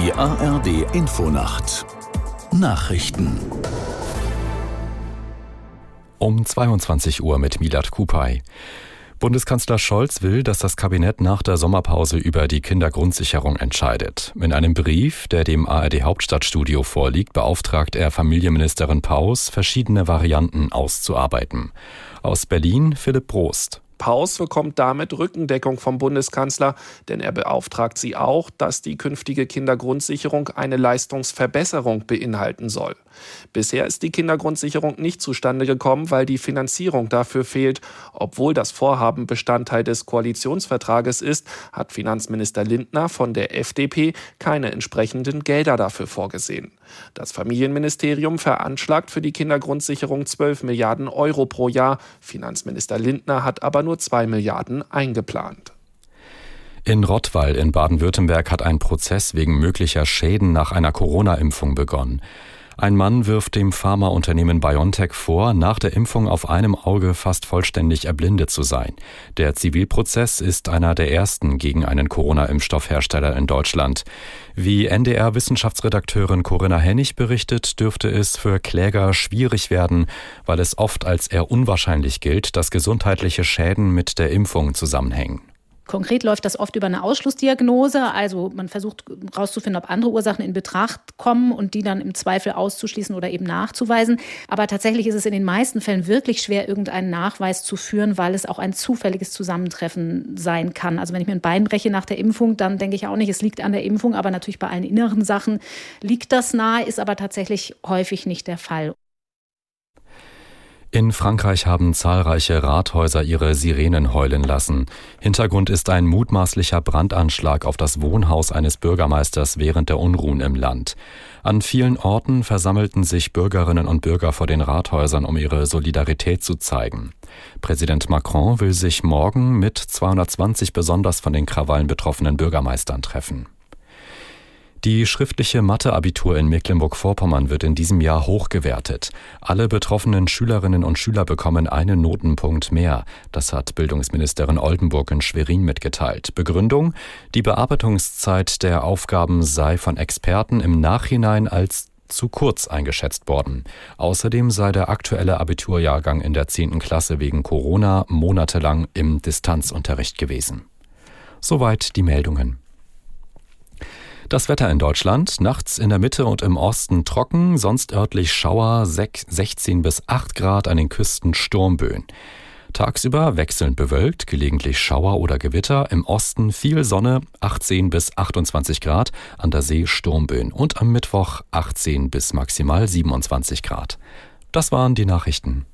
Die ARD Infonacht Nachrichten um 22 Uhr mit Milad Kupay. Bundeskanzler Scholz will, dass das Kabinett nach der Sommerpause über die Kindergrundsicherung entscheidet. In einem Brief, der dem ARD Hauptstadtstudio vorliegt, beauftragt er Familienministerin Paus, verschiedene Varianten auszuarbeiten. Aus Berlin Philipp Prost. Paus bekommt damit Rückendeckung vom Bundeskanzler, denn er beauftragt sie auch, dass die künftige Kindergrundsicherung eine Leistungsverbesserung beinhalten soll. Bisher ist die Kindergrundsicherung nicht zustande gekommen, weil die Finanzierung dafür fehlt. Obwohl das Vorhaben Bestandteil des Koalitionsvertrages ist, hat Finanzminister Lindner von der FDP keine entsprechenden Gelder dafür vorgesehen. Das Familienministerium veranschlagt für die Kindergrundsicherung 12 Milliarden Euro pro Jahr. Finanzminister Lindner hat aber nur 2 Milliarden eingeplant. In Rottweil in Baden-Württemberg hat ein Prozess wegen möglicher Schäden nach einer Corona-Impfung begonnen. Ein Mann wirft dem Pharmaunternehmen BioNTech vor, nach der Impfung auf einem Auge fast vollständig erblindet zu sein. Der Zivilprozess ist einer der ersten gegen einen Corona-Impfstoffhersteller in Deutschland. Wie NDR-Wissenschaftsredakteurin Corinna Hennig berichtet, dürfte es für Kläger schwierig werden, weil es oft als eher unwahrscheinlich gilt, dass gesundheitliche Schäden mit der Impfung zusammenhängen. Konkret läuft das oft über eine Ausschlussdiagnose. Also man versucht herauszufinden, ob andere Ursachen in Betracht kommen und die dann im Zweifel auszuschließen oder eben nachzuweisen. Aber tatsächlich ist es in den meisten Fällen wirklich schwer, irgendeinen Nachweis zu führen, weil es auch ein zufälliges Zusammentreffen sein kann. Also wenn ich mir ein Bein breche nach der Impfung, dann denke ich auch nicht, es liegt an der Impfung, aber natürlich bei allen inneren Sachen liegt das nahe, ist aber tatsächlich häufig nicht der Fall. In Frankreich haben zahlreiche Rathäuser ihre Sirenen heulen lassen. Hintergrund ist ein mutmaßlicher Brandanschlag auf das Wohnhaus eines Bürgermeisters während der Unruhen im Land. An vielen Orten versammelten sich Bürgerinnen und Bürger vor den Rathäusern, um ihre Solidarität zu zeigen. Präsident Macron will sich morgen mit 220 besonders von den Krawallen betroffenen Bürgermeistern treffen. Die schriftliche Matheabitur in Mecklenburg-Vorpommern wird in diesem Jahr hoch gewertet. Alle betroffenen Schülerinnen und Schüler bekommen einen Notenpunkt mehr. Das hat Bildungsministerin Oldenburg in Schwerin mitgeteilt. Begründung? Die Bearbeitungszeit der Aufgaben sei von Experten im Nachhinein als zu kurz eingeschätzt worden. Außerdem sei der aktuelle Abiturjahrgang in der 10. Klasse wegen Corona monatelang im Distanzunterricht gewesen. Soweit die Meldungen. Das Wetter in Deutschland. Nachts in der Mitte und im Osten trocken, sonst örtlich Schauer 16 bis 8 Grad an den Küsten Sturmböen. Tagsüber wechselnd bewölkt, gelegentlich Schauer oder Gewitter, im Osten viel Sonne 18 bis 28 Grad, an der See Sturmböen und am Mittwoch 18 bis maximal 27 Grad. Das waren die Nachrichten.